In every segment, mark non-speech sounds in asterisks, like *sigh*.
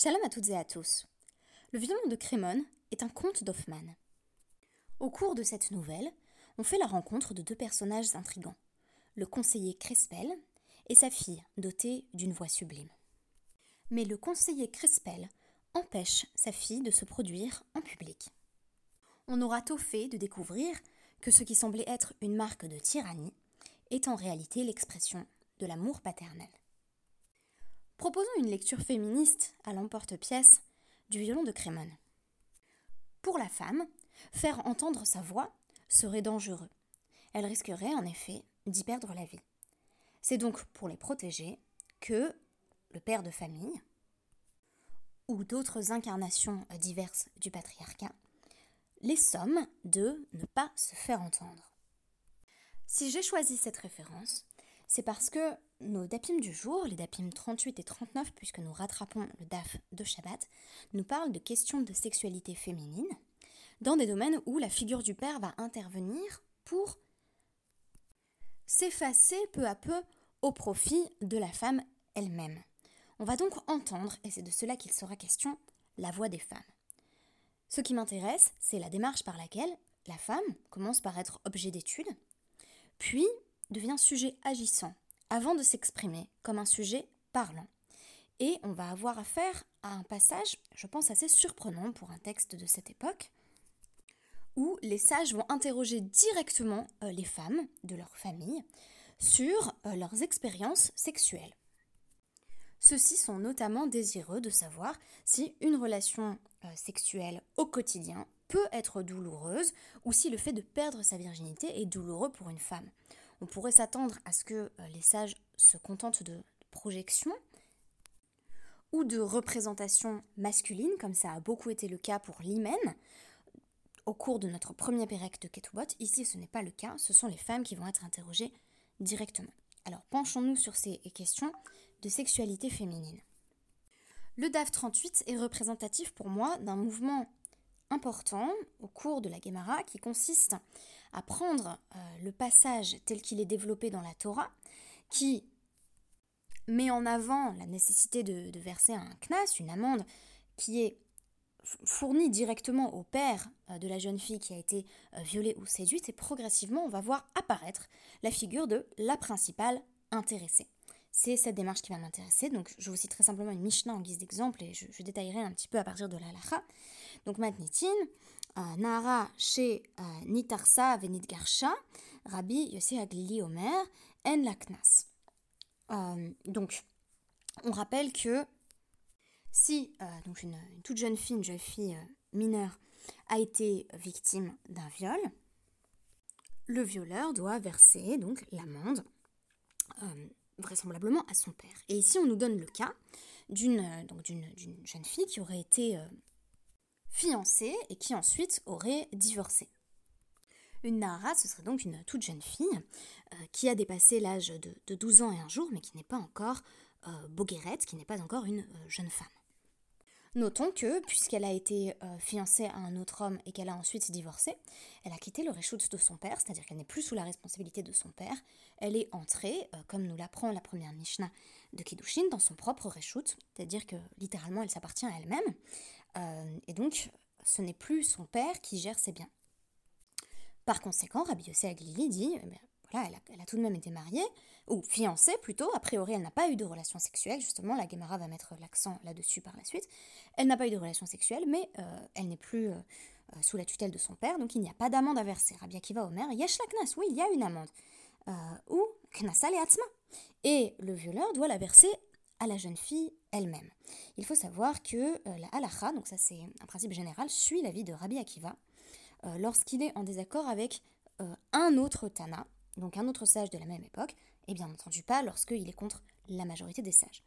Shalom à toutes et à tous. Le violon de Crémone est un conte d'Hoffmann. Au cours de cette nouvelle, on fait la rencontre de deux personnages intrigants, le conseiller Crespel et sa fille dotée d'une voix sublime. Mais le conseiller Crespel empêche sa fille de se produire en public. On aura tôt fait de découvrir que ce qui semblait être une marque de tyrannie est en réalité l'expression de l'amour paternel. Proposons une lecture féministe à l'emporte-pièce du violon de Crémone. Pour la femme, faire entendre sa voix serait dangereux. Elle risquerait en effet d'y perdre la vie. C'est donc pour les protéger que le père de famille, ou d'autres incarnations diverses du patriarcat, les sommes de ne pas se faire entendre. Si j'ai choisi cette référence, c'est parce que nos dapim du jour, les dapim 38 et 39, puisque nous rattrapons le daf de Shabbat, nous parlent de questions de sexualité féminine, dans des domaines où la figure du père va intervenir pour s'effacer peu à peu au profit de la femme elle-même. On va donc entendre, et c'est de cela qu'il sera question, la voix des femmes. Ce qui m'intéresse, c'est la démarche par laquelle la femme commence par être objet d'étude, puis devient sujet agissant, avant de s'exprimer comme un sujet parlant. Et on va avoir affaire à un passage, je pense, assez surprenant pour un texte de cette époque, où les sages vont interroger directement euh, les femmes de leur famille sur euh, leurs expériences sexuelles. Ceux-ci sont notamment désireux de savoir si une relation euh, sexuelle au quotidien peut être douloureuse ou si le fait de perdre sa virginité est douloureux pour une femme. On pourrait s'attendre à ce que euh, les sages se contentent de projections ou de représentations masculines, comme ça a beaucoup été le cas pour l'hymen au cours de notre premier pérec de Ketubot. Ici, ce n'est pas le cas, ce sont les femmes qui vont être interrogées directement. Alors, penchons-nous sur ces questions de sexualité féminine. Le DAF 38 est représentatif pour moi d'un mouvement important au cours de la Gemara qui consiste à prendre euh, le passage tel qu'il est développé dans la Torah, qui met en avant la nécessité de, verser un knas, une amende, qui est fournie directement au père euh, de la jeune fille qui a été euh, violée ou séduite, et progressivement on va voir apparaître la figure de la principale intéressée. C'est cette démarche qui va m'intéresser. Donc, je vous citerai simplement une Mishnah en guise d'exemple et je, détaillerai un petit peu à partir de la lacha. Donc, Matnitin, Nara chez euh, Nitarsa Venit Garsha, Rabbi Yossi Aglili Omer, En Laknas. Euh, donc, on rappelle que si une, toute jeune fille, une jeune fille mineure, a été victime d'un viol, le violeur doit verser donc l'amende vraisemblablement à son père. Et ici, on nous donne le cas d'une jeune fille qui aurait été euh, fiancée et qui ensuite aurait divorcé. Une Nahara, ce serait donc une toute jeune fille euh, qui a dépassé l'âge de, 12 ans et un jour, mais qui n'est pas encore euh, qui n'est pas encore une euh, jeune femme. Notons que, puisqu'elle a été fiancée à un autre homme et qu'elle a ensuite divorcé, elle a quitté le réchout de son père, c'est-à-dire qu'elle n'est plus sous la responsabilité de son père. Elle est entrée, comme nous l'apprend la première Mishnah de Kiddushin, dans son propre réchout, c'est-à-dire que littéralement elle s'appartient à elle-même. Euh, et donc, ce n'est plus son père qui gère ses biens. Par conséquent, Rabbi Yossi Aglili dit eh voilà, elle a, tout de même été mariée, ou fiancée plutôt, a priori elle n'a pas eu de relation sexuelle, justement, la Gemara va mettre l'accent là-dessus par la suite. Elle n'a pas eu de relation sexuelle, mais euh, elle n'est plus euh, euh, sous la tutelle de son père, donc il n'y a pas d'amende à verser. Rabbi Akiva Omer, yesh la knas, oui, il y a une amende. ou knasal et atzma. Et le violeur doit la verser à la jeune fille elle-même. Il faut savoir que la halacha, donc ça c'est un principe général, suit l'avis de Rabbi Akiva lorsqu'il est en désaccord avec un autre Tana, donc un autre sage de la même époque, et bien entendu pas lorsqu'il est contre la majorité des sages.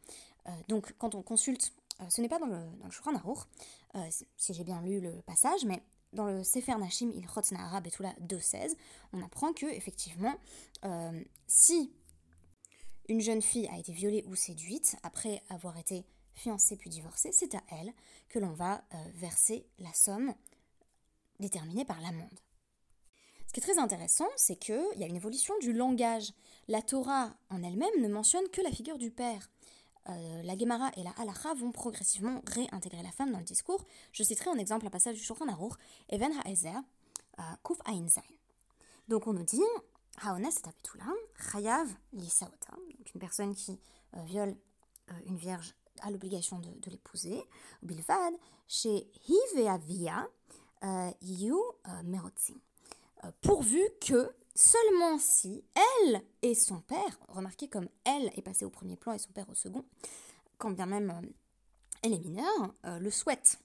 Euh, donc quand on consulte, euh, ce n'est pas dans le, dans le euh, si j'ai bien lu le passage, mais dans le Sefer Nashim il et Betula 2.16, on apprend que effectivement, si une jeune fille a été violée ou séduite après avoir été fiancée puis divorcée, c'est à elle que l'on va verser la somme déterminée par l'amende. Ce qui est très intéressant, c'est qu'il y a une évolution du langage. La Torah en elle-même ne mentionne que la figure du père. la Gemara et la Halacha vont progressivement réintégrer la femme dans le discours. Je citerai en exemple un passage du Shulchan Aruch, Even Ha'ezer, Kuf Ain Donc on nous dit, Haones et Chayav Lisaota, donc une personne qui viole une vierge a l'obligation de, l'épouser. Bilvad, chez Hiveavia, Yu Merotzim. Pourvu que seulement si elle et son père, remarquez comme elle est passée au premier plan et son père au second, quand bien même euh, elle est mineure, euh, le souhaite.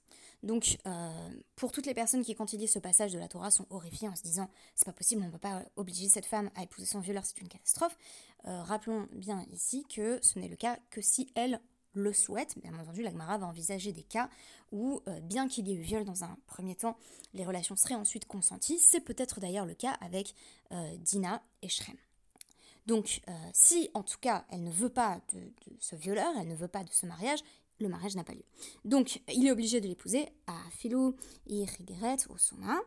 Donc, euh, pour toutes les personnes qui, quand ils lisent ce passage de la Torah, sont horrifiées en se disant c'est pas possible, on ne peut pas obliger cette femme à épouser son violeur, c'est une catastrophe. rappelons bien ici que ce n'est le cas que si elle le souhaite. Bien entendu, l'Agmara va envisager des cas où, euh, bien qu'il y ait eu viol dans un premier temps, les relations seraient ensuite consenties. C'est peut-être d'ailleurs le cas avec euh, Dina et Shrem. Donc, euh, si en tout cas elle ne veut pas de, ce violeur, elle ne veut pas de ce mariage, le mariage n'a pas lieu. Donc, il est obligé de l'épouser à Philou, Irigeret, Osuma.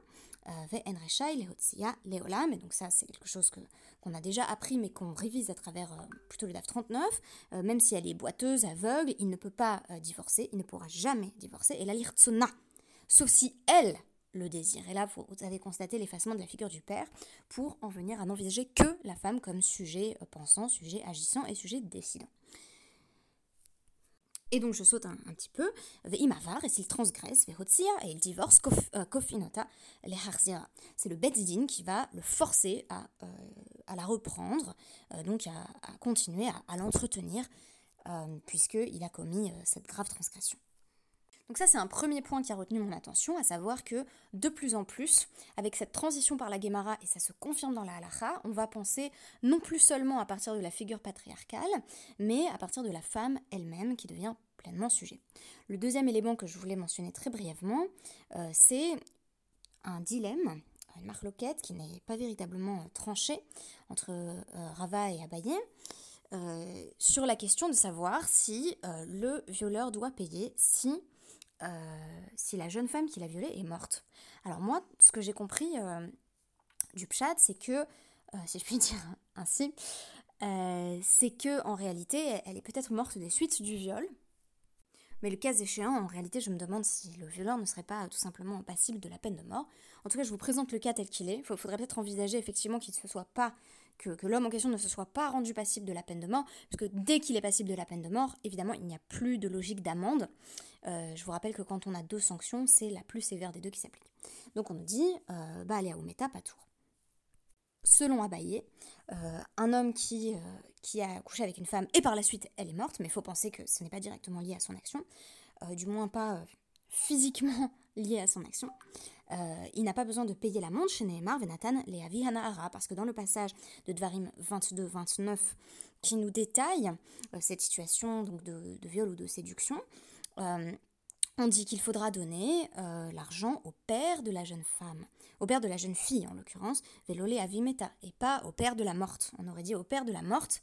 Leolam, et donc ça c'est quelque chose que, qu'on a déjà appris mais qu'on révise à travers euh, plutôt le DAF 39, euh, même si elle est boiteuse, aveugle, il ne peut pas euh, divorcer, il ne pourra jamais divorcer, et la lirtsona, sauf si elle le désire. Et là, vous avez constaté l'effacement de la figure du père pour en venir à n'envisager que la femme comme sujet pensant, sujet agissant et sujet décidant. Et donc je saute un, petit peu, Veimavar, et s'il transgresse, Vehotzia, et il divorce, Kofinota, les Harzira. C'est le Bezdin qui va le forcer à, euh, à la reprendre, euh, donc à, continuer à, l'entretenir, euh, puisqu'il a commis cette grave transgression. Donc ça c'est un premier point qui a retenu mon attention, à savoir que de plus en plus, avec cette transition par la Gemara, et ça se confirme dans la Halacha, on va penser non plus seulement à partir de la figure patriarcale, mais à partir de la femme elle-même qui devient pleinement sujet. Le deuxième élément que je voulais mentionner très brièvement, euh, c'est un dilemme, une marloquette qui n'est pas véritablement tranchée entre euh, Rava et Abaye, euh, sur la question de savoir si le violeur doit payer si euh, si la jeune femme qui l'a violée est morte. Alors moi, ce que j'ai compris euh, du pchat, c'est que, euh, si je puis *laughs* dire ainsi, c'est que en réalité, elle est peut-être morte des suites du viol. Mais le cas échéant, en réalité, je me demande si le violeur ne serait pas tout simplement passible de la peine de mort. En tout cas, je vous présente le cas tel qu'il est. Il faudrait peut-être envisager effectivement qu'il ne se soit pas que, l'homme en question ne se soit pas rendu passible de la peine de mort, parce que dès qu'il est passible de la peine de mort, évidemment, il n'y a plus de logique d'amende. Euh, je vous rappelle que quand on a deux sanctions, c'est la plus sévère des deux qui s'applique. Donc on nous dit, euh, bah allez à pas tour. Selon Abaye, euh, un homme qui, qui a couché avec une femme et par la suite elle est morte, mais il faut penser que ce n'est pas directement lié à son action, du moins pas physiquement *laughs* lié à son action. Euh, il n'a pas besoin de payer la chez Nehemar, Venatan, Leavi Hanahara, parce que dans le passage de Dvarim 22-29 qui nous détaille euh, cette situation donc de, viol ou de séduction, euh, on dit qu'il faudra donner l'argent au père de la jeune femme, au père de la jeune fille en l'occurrence, Velole Avimeta, et pas au père de la morte. On aurait dit au père de la morte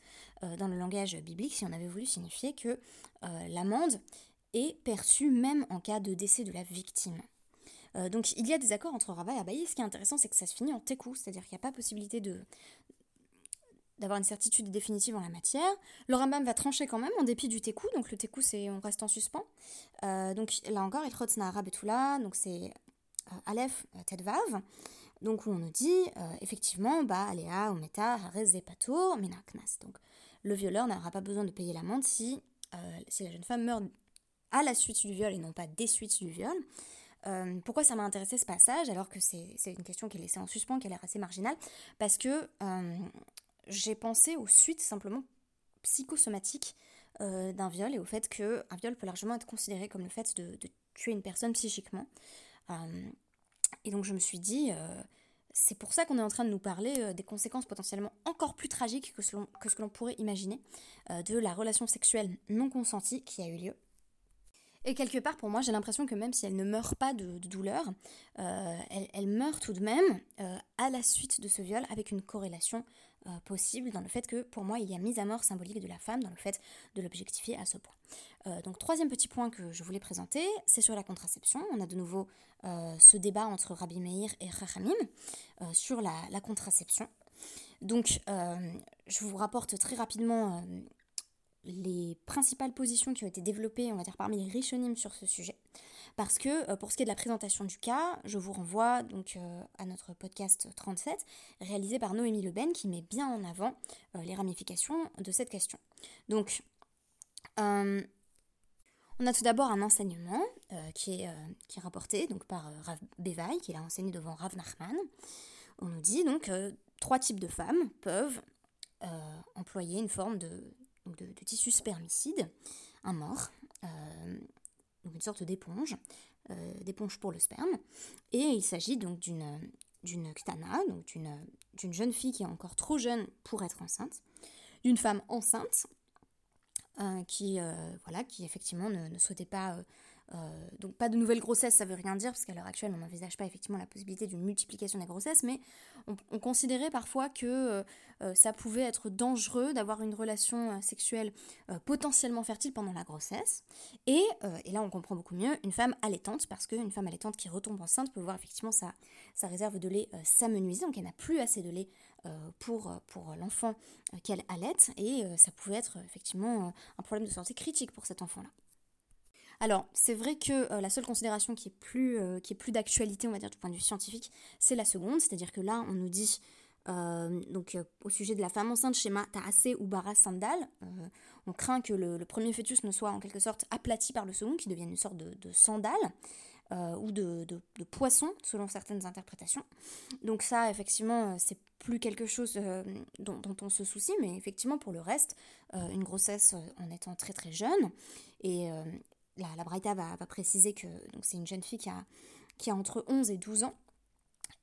dans le langage biblique si on avait voulu signifier que l'amende est perçue même en cas de décès de la victime. Euh, donc il y a des accords entre Rava et Abaye. Ce qui est intéressant, c'est que ça se finit en tekou, c'est-à-dire qu'il n'y a pas possibilité de d'avoir une certitude définitive en la matière. Le Rambam va trancher quand même en dépit du tekou, donc le tekou c'est on reste en suspens. Euh, donc là encore, il et là, donc c'est euh, Aleph Tedvav. Donc où on nous dit effectivement, bah Aléa, Ometa, Harez Patour, Minaknas. Donc le violeur n'aura pas besoin de payer l'amende si, si la jeune femme meurt à la suite du viol et non pas des suites du viol. Euh, pourquoi ça m'a intéressé ce passage alors que c'est une question qui est laissée en suspens, qui a l'air assez marginale? Parce que euh, j'ai pensé aux suites simplement psychosomatiques euh, d'un viol et au fait qu'un viol peut largement être considéré comme le fait de, tuer une personne psychiquement. et donc je me suis dit, c'est pour ça qu'on est en train de nous parler des conséquences potentiellement encore plus tragiques que ce que l'on pourrait imaginer de la relation sexuelle non consentie qui a eu lieu. Et quelque part, pour moi, j'ai l'impression que même si elle ne meurt pas de, douleur, euh, elle, meurt tout de même euh, à la suite de ce viol avec une corrélation euh, possible dans le fait que, pour moi, il y a mise à mort symbolique de la femme dans le fait de l'objectifier à ce point. donc, troisième petit point que je voulais présenter, c'est sur la contraception. On a de nouveau ce débat entre Rabbi Meir et Rachamim sur la, la, contraception. Donc, je vous rapporte très rapidement les principales positions qui ont été développées, on va dire, parmi les Rishonim sur ce sujet. Parce que pour ce qui est de la présentation du cas, je vous renvoie donc à notre podcast 37, réalisé par Noémie Leben, qui met bien en avant les ramifications de cette question. Donc, on a tout d'abord un enseignement euh, qui, est, euh, qui, est, rapporté donc, par euh, Rav Bevaï, qui l'a enseigné devant Rav Nachman. On nous dit donc trois types de femmes peuvent employer une forme de, de, tissu spermicide, un mort, une sorte d'éponge, d'éponge pour le sperme. Et il s'agit donc d'une d'une ktana, donc d'une jeune fille qui est encore trop jeune pour être enceinte, d'une femme enceinte euh, euh, qui effectivement ne, souhaitait pas euh, donc pas de nouvelle grossesse, ça veut rien dire, parce qu'à l'heure actuelle, on n'envisage pas effectivement la possibilité d'une multiplication des grossesses, mais on, considérait parfois que ça pouvait être dangereux d'avoir une relation sexuelle potentiellement fertile pendant la grossesse. Et, et, là, on comprend beaucoup mieux une femme allaitante, parce qu'une femme allaitante qui retombe enceinte peut voir effectivement sa, sa réserve de lait s'amenuiser, donc elle n'a plus assez de lait euh, pour, pour l'enfant euh, qu'elle allait et euh, ça pouvait être effectivement un problème de santé critique pour cet enfant-là. Alors, c'est vrai que la seule considération qui est plus, qui est plus d'actualité, on va dire, du point de vue scientifique, c'est la seconde, c'est-à-dire que là, on nous dit, donc au sujet de la femme enceinte, schéma Taase ou Bara Sandal, on craint que le, premier fœtus ne soit en quelque sorte aplati par le second, qui devienne une sorte de, sandale. ou de, poisson, selon certaines interprétations. Donc ça, effectivement, c'est plus quelque chose euh, dont, on se soucie, mais effectivement pour le reste, euh, une grossesse euh, en étant très très jeune, et la, la va, préciser que c'est une jeune fille qui a, qui a entre 11 et 12 ans,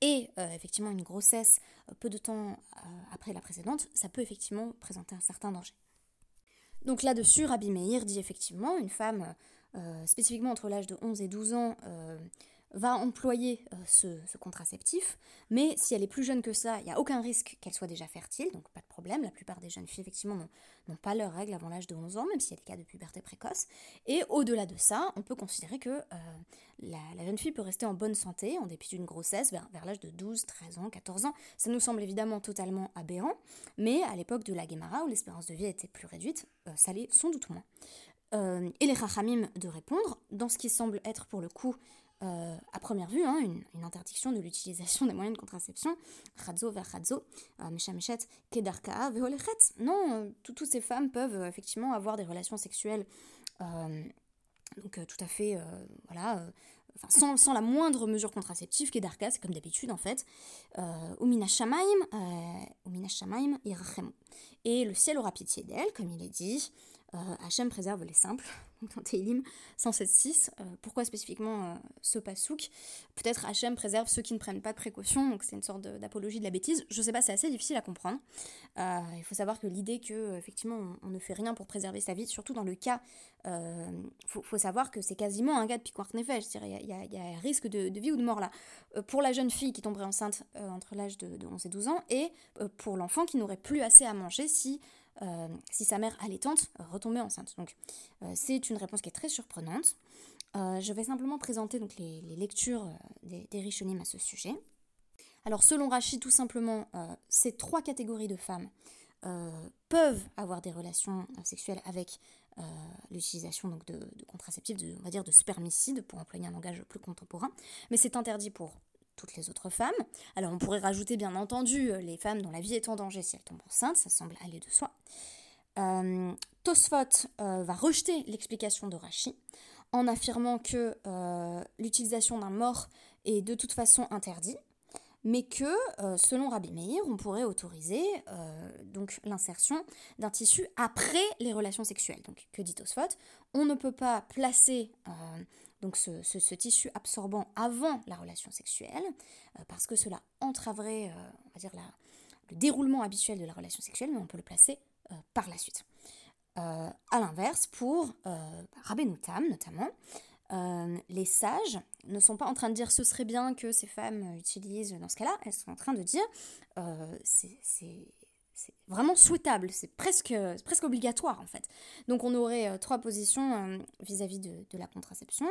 et effectivement une grossesse peu de temps après la précédente, ça peut effectivement présenter un certain danger. Donc là-dessus, Rabbi Meir dit effectivement, une femme spécifiquement entre l'âge de 11 et 12 ans va employer euh, ce, contraceptif, mais si elle est plus jeune que ça, il n'y a aucun risque qu'elle soit déjà fertile, donc pas de problème. La plupart des jeunes filles, effectivement, n'ont pas leurs règles avant l'âge de 11 ans, même s'il y a des cas de puberté précoce. Et au-delà de ça, on peut considérer que euh, la, jeune fille peut rester en bonne santé, en dépit d'une grossesse, vers, l'âge de 12, 13 ans, 14 ans. Ça nous semble évidemment totalement aberrant, mais à l'époque de la Guémara, où l'espérance de vie était plus réduite, euh, ça l'est sans doute moins. et les Rachamim de répondre, dans ce qui semble être pour le coup euh, à première vue, hein, une, interdiction de l'utilisation *laughs* des moyens de contraception, Radzo vers Radzo, euh, Meshameshet, Kedarka, Veolechet. Non, euh, toutes ces femmes peuvent effectivement avoir des relations sexuelles donc tout à fait, voilà, sans, la moindre mesure contraceptive, Kedarka, c'est comme d'habitude en fait, Et le ciel aura pitié d'elle, comme il est dit, Hachem préserve les simples *laughs* dans Teilim 107.6. Euh, pourquoi spécifiquement euh, ce pasouk Peut-être Hachem préserve ceux qui ne prennent pas de précautions, donc c'est une sorte d'apologie de la bêtise. Je sais pas, c'est assez difficile à comprendre. Euh, il faut savoir que l'idée que effectivement on, ne fait rien pour préserver sa vie, surtout dans le cas, il faut, savoir que c'est quasiment un cas de piquant nefesh, il y, a un risque de, vie ou de mort là. pour la jeune fille qui tomberait enceinte entre l'âge de, de, 11 et 12 ans, et pour l'enfant qui n'aurait plus assez à manger si euh, si sa mère allaitante retombait enceinte. Donc euh, c'est une réponse qui est très surprenante. Euh, je vais simplement présenter les, lectures des, des Rishonim à ce sujet. Alors selon Rachid, tout simplement, ces trois catégories de femmes peuvent avoir des relations sexuelles avec l'utilisation de, contraceptifs, de, on va dire de spermicides, pour employer un langage plus contemporain, mais c'est interdit pour toutes les autres femmes. Alors on pourrait rajouter bien entendu euh, les femmes dont la vie est en danger si elles tombent enceintes, ça semble aller de soi. Euh, Tosfot euh, va rejeter l'explication de Rachi en affirmant que l'utilisation d'un mort est de toute façon interdit, mais que, selon Rabbi Meir, on pourrait autoriser donc l'insertion d'un tissu après les relations sexuelles. Donc, que dit Tosfot? On ne peut pas placer donc ce, tissu absorbant avant la relation sexuelle, euh, parce que cela entraverait, euh, on va dire, le déroulement habituel de la relation sexuelle, mais on peut le placer euh, par la suite. à l'inverse, pour Rabbenoutam notamment, les sages ne sont pas en train de dire ce serait bien que ces femmes utilisent dans ce cas-là, elles sont en train de dire c'est c'est vraiment souhaitable, c'est presque, obligatoire en fait. Donc on aurait euh, trois positions euh, vis-à-vis de, la contraception.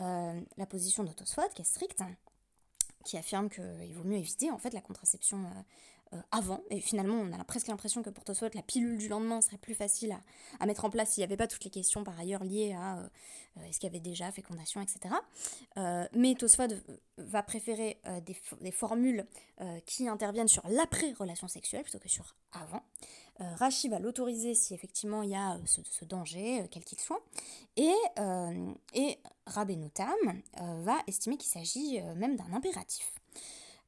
Euh, la position d'Autosphode qui est stricte, qui affirme qu'il vaut mieux éviter en fait la contraception avant. Et finalement, on a presque l'impression que pour Tosfot, la pilule du lendemain serait plus facile à, mettre en place s'il n'y avait pas toutes les questions par ailleurs liées à est-ce qu'il y avait déjà fécondation, etc. mais Tosfot va préférer des, formules qui interviennent sur l'après-relation sexuelle plutôt que sur avant. Euh, Rachi va l'autoriser si effectivement il y a euh, ce, danger, euh, quel qu'il soit, et, et va estimer qu'il s'agit même d'un impératif.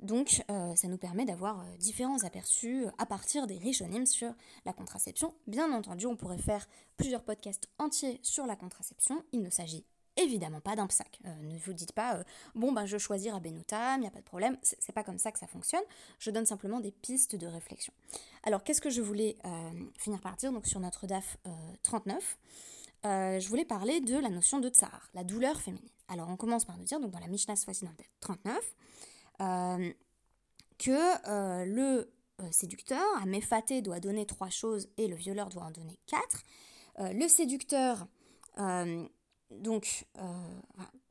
Donc ça nous permet d'avoir différents aperçus à partir des Rishonim sur la contraception. Bien entendu, on pourrait faire plusieurs podcasts entiers sur la contraception. Il ne s'agit évidemment pas d'un psac. Euh, ne vous dites pas, euh, bon, ben, je choisis Rabbenoutam, il n'y a pas de problème. C'est pas comme ça que ça fonctionne. Je donne simplement des pistes de réflexion. Alors, qu'est-ce que je voulais euh, finir par dire sur notre DAF 39 Je voulais parler de la notion de tsar, la douleur féminine. Alors, on commence par nous dire, donc dans la Mishnah, fois-ci dans le 39, que le séducteur, à doit donner trois choses et le violeur doit en donner quatre. le séducteur donc, euh,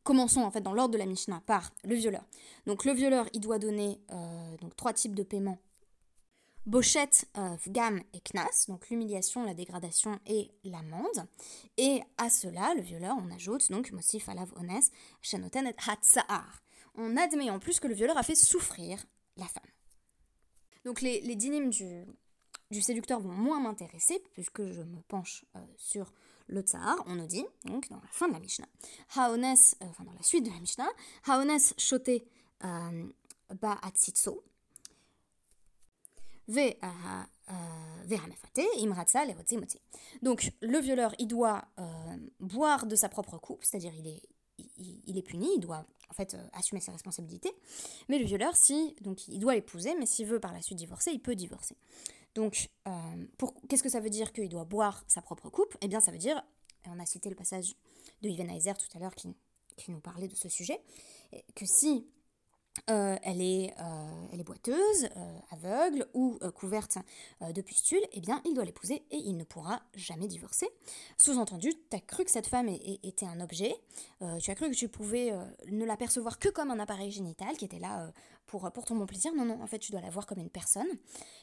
commençons en fait dans l'ordre de la Mishnah par le violeur. Donc, le violeur, il doit donner euh, donc, trois types de paiements Bochette, euh, Gam et Knas, donc l'humiliation, la dégradation et l'amende. Et à cela, le violeur, on ajoute donc Mosif Alav Ones, Shanoten et Hatsa'ar. On admet en plus que le violeur a fait souffrir la femme. Donc les, les dynimes du, du séducteur vont moins m'intéresser, puisque je me penche sur le tsar, on nous dit, donc dans la fin de la Mishnah, Haones, euh, enfin dans la suite de la Mishnah, Haones euh, donc le violeur, il doit euh, boire de sa propre coupe, c'est-à-dire il est, il, est puni, il doit en fait assumer ses responsabilités. Mais le violeur, si donc il doit l'épouser, mais s'il veut par la suite divorcer, il peut divorcer. Donc, euh, qu'est-ce que ça veut dire qu'il doit boire sa propre coupe? Eh bien, ça veut dire, on a cité le passage de Yven Heiser tout à l'heure qui, nous parlait de ce sujet, que si euh, elle, est, euh, elle est boiteuse, euh, aveugle ou couverte de pustules, eh bien, il doit l'épouser et il ne pourra jamais divorcer. Sous-entendu, tu as cru que cette femme était un objet, tu as cru que tu pouvais ne la percevoir que comme un appareil génital qui était là pour, pour ton bon plaisir. Non, non, en fait, tu dois la voir comme une personne.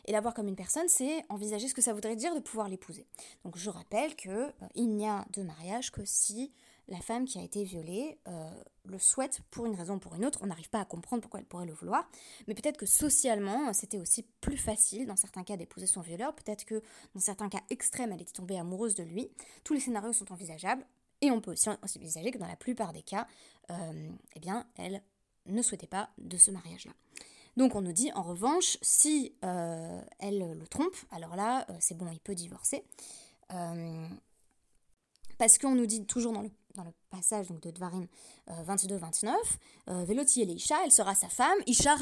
Et la voir comme une personne, c'est envisager ce que ça voudrait dire de pouvoir l'épouser. Donc, je rappelle que il n'y a de mariage que si la femme qui a été violée euh, le souhaite pour une raison ou pour une autre. On n'arrive pas à comprendre pourquoi elle pourrait le vouloir. Mais peut-être que socialement, c'était aussi plus facile dans certains cas d'épouser son violeur. Peut-être que dans certains cas extrêmes, elle était tombée amoureuse de lui. Tous les scénarios sont envisageables. Et on peut aussi envisager que dans la plupart des cas, euh, eh bien, elle ne souhaitait pas de ce mariage-là. Donc on nous dit en revanche, si euh, elle le trompe, alors là, c'est bon, il peut divorcer. parce qu'on nous dit toujours dans le dans le passage donc, de Dvarim 22-29, euh, Veloti et Isha, elle sera sa femme, Isha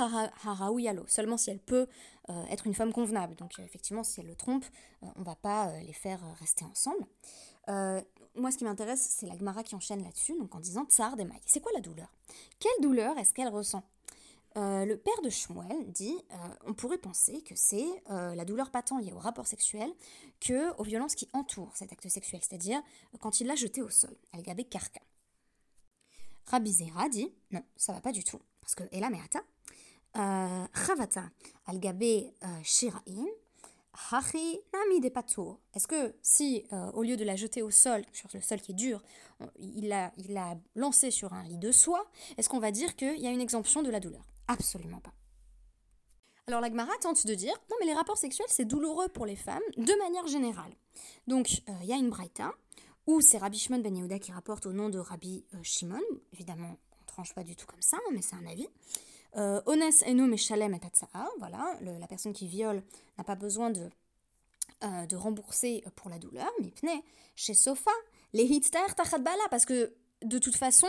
Haraouyalo, seulement si elle peut euh, être une femme convenable. Donc euh, effectivement, si elle le trompe, on ne va pas les faire rester ensemble. moi, ce qui m'intéresse, c'est la Gemara qui enchaîne là-dessus, donc en disant Tsar des C'est quoi la douleur? Quelle douleur est-ce qu'elle ressent? Euh, le père de Shmuel dit euh, on pourrait penser que c'est euh, la douleur pas tant liée au rapport sexuel que aux violences qui entourent cet acte sexuel, c'est-à-dire quand il l'a jeté au sol, al-gabé karka. Rabbi Zera dit non, ça va pas du tout, parce que Ela Meata, Chavata al-gabé shiraim, Hachi nami de Est-ce que si, au lieu de la jeter au sol, sur le sol qui est dur, il l'a il lancé sur un lit de soie, est-ce qu'on va dire qu'il y a une exemption de la douleur? Absolument pas. Alors la Gemara tente de dire non mais les rapports sexuels c'est douloureux pour les femmes de manière générale. Donc euh, il y a une braïta où c'est Rabbi Shimon ben Yehuda qui rapporte au nom de Rabbi euh, Shimon. Évidemment on tranche pas du tout comme ça hein, mais c'est un avis. Euh, Ones eno meshalem et voilà la personne qui viole n'a pas besoin de de rembourser pour la douleur. Mais chez Sofa les hitster bala parce que de toute façon,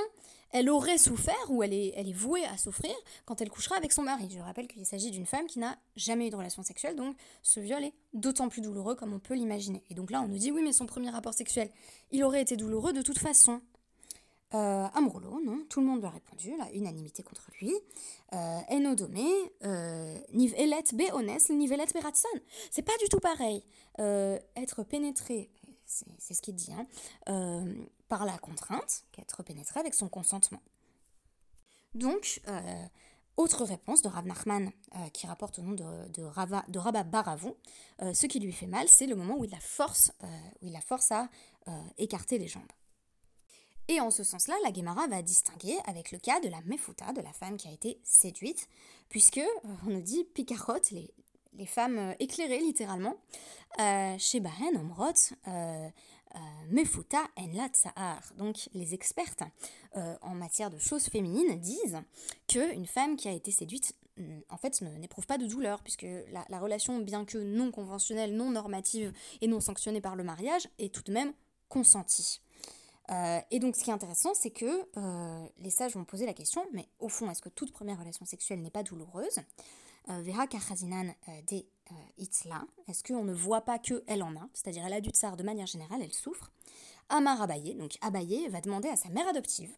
elle aurait souffert ou elle est, elle est vouée à souffrir quand elle couchera avec son mari. Je rappelle qu'il s'agit d'une femme qui n'a jamais eu de relation sexuelle, donc ce viol est d'autant plus douloureux comme on peut l'imaginer. Et donc là, on nous dit oui, mais son premier rapport sexuel, il aurait été douloureux de toute façon. Euh, Amrolo, non, tout le monde lui a répondu, la unanimité contre lui. Euh, Enodomé, euh, Nivelet Beones, Nivelet. C'est pas du tout pareil. Euh, être pénétré, c'est ce qu'il dit, hein, euh, par la contrainte, qu'être pénétré avec son consentement. Donc, euh, Autre réponse de Rav Nachman, euh, qui rapporte au nom de, de, de Rabba Baravou, ce qui lui fait mal, c'est le moment où il la force, où il la force à écarter les jambes. Et en ce sens-là, la Gemara va distinguer avec le cas de la Mefuta, de la femme qui a été séduite, puisque on nous dit Picarot, les, les femmes éclairées littéralement, chez Bahen, Omrot, euh, Mefuta en la Donc les expertes euh, en matière de choses féminines disent qu'une femme qui a été séduite mm, en fait n'éprouve pas de douleur puisque la, relation bien que non conventionnelle, non normative et non sanctionnée par le mariage est tout de même consentie. Euh, et donc ce qui est intéressant c'est que les sages vont poser la question mais au fond est-ce que toute première relation sexuelle n'est pas douloureuse? Vera Kachazinan des euh, Itzla Est-ce qu'on ne voit pas qu'elle en a? C'est-à-dire elle a du tsar de manière générale, elle souffre. Amar Abaye, donc Abaye va demander à sa mère adoptive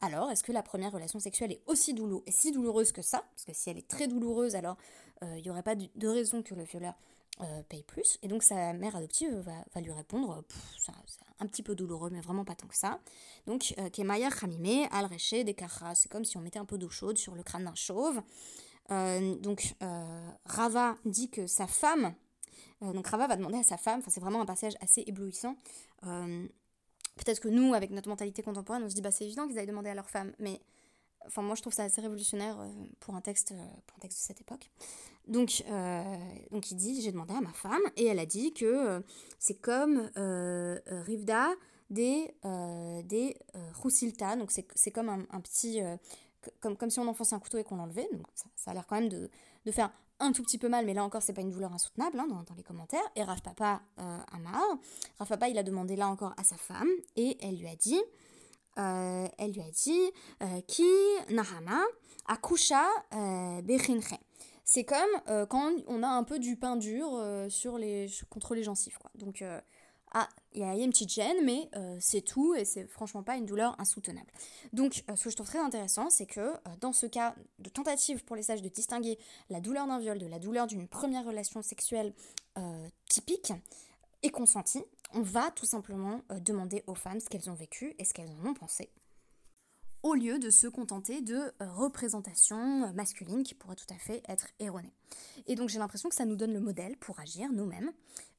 alors, est-ce que la première relation sexuelle est aussi douloureuse, si douloureuse que ça? Parce que si elle est très douloureuse, alors euh, il n'y aurait pas de raison que le violeur euh, paye plus. Et donc sa mère adoptive va, lui répondre c'est un petit peu douloureux, mais vraiment pas tant que ça. Donc, Kemaya Khamime, al des c'est comme si on mettait un peu d'eau chaude sur le crâne d'un chauve. Euh, donc euh, Rava dit que sa femme, euh, donc Rava va demander à sa femme, enfin c'est vraiment un passage assez éblouissant. Peut-être que nous, avec notre mentalité contemporaine, on se dit bah c'est évident qu'ils aillent demander à leur femme, mais enfin moi je trouve ça assez révolutionnaire pour un texte, pour un texte de cette époque. Donc, donc il dit j'ai demandé à ma femme et elle a dit que c'est comme Rivda des des Roussilta, donc c'est comme un petit comme, comme si on enfonçait un couteau et qu'on l'enlevait. Donc ça, a l'air quand même de, de, faire un tout petit peu mal, mais là encore, c'est pas une douleur insoutenable hein, dans, les commentaires. Et Raf Papa euh, Amar, Raf Papa, il a demandé là encore à sa femme et elle lui a dit, euh, elle lui a dit, euh, Ki Nahama Akusha euh. C'est comme quand on a un peu du pain dur sur les, contre les gencives. Quoi. Donc ah, il y, a une petite gêne, mais euh, c'est tout et c'est franchement pas une douleur insoutenable. Donc, euh, ce que je trouve très intéressant, c'est que euh, dans ce cas de tentative pour les sages de distinguer la douleur d'un viol de la douleur d'une première relation sexuelle typique et consentie, on va tout simplement demander aux femmes ce qu'elles ont vécu et ce qu'elles en ont pensé au lieu de se contenter de représentations masculines qui pourraient tout à fait être erronées. Et donc j'ai l'impression que ça nous donne le modèle pour agir nous-mêmes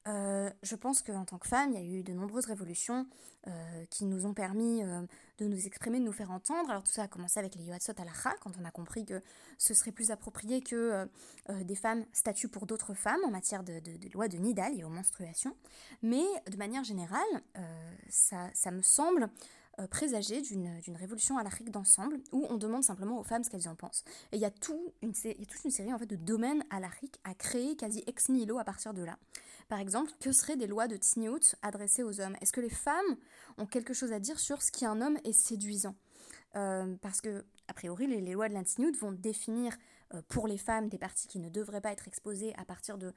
euh, je pense qu'en tant que femme, il y a eu de nombreuses révolutions euh, qui nous ont permis euh, de nous exprimer, de nous faire entendre. Alors tout ça a commencé avec les Yoatsot Alacha, quand on a compris que ce serait plus approprié que des femmes statuent pour d'autres femmes en matière de, de, de loi de Nidal et aux menstruations. Mais de manière générale, ça, ça, me semble euh, présager d'une révolution l'Afrique d'ensemble où on demande simplement aux femmes ce qu'elles en pensent. Et il y, a y a toute une série en fait, de domaines l'Afrique à créer quasi ex nihilo à partir de là. Par exemple, que seraient des lois de tsniout adressées aux hommes? Est-ce que les femmes ont quelque chose à dire sur ce qui un homme est séduisant? Euh, Parce que, a priori, les, lois de l'Antsniout vont définir euh, pour les femmes des parties qui ne devraient pas être exposées à partir de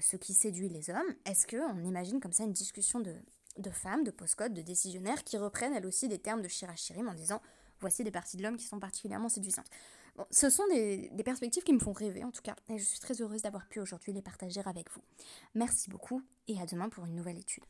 ce qui séduit les hommes. Est-ce qu'on imagine comme ça une discussion de, de femmes, de postcodes, de décisionnaires qui reprennent elles aussi des termes de Shirachirim en disant voici des parties de l'homme qui sont particulièrement séduisantes. Bon, ce sont des, perspectives qui me font rêver en tout cas, et je suis très heureuse d'avoir pu aujourd'hui les partager avec vous. Merci beaucoup et à demain pour une nouvelle étude.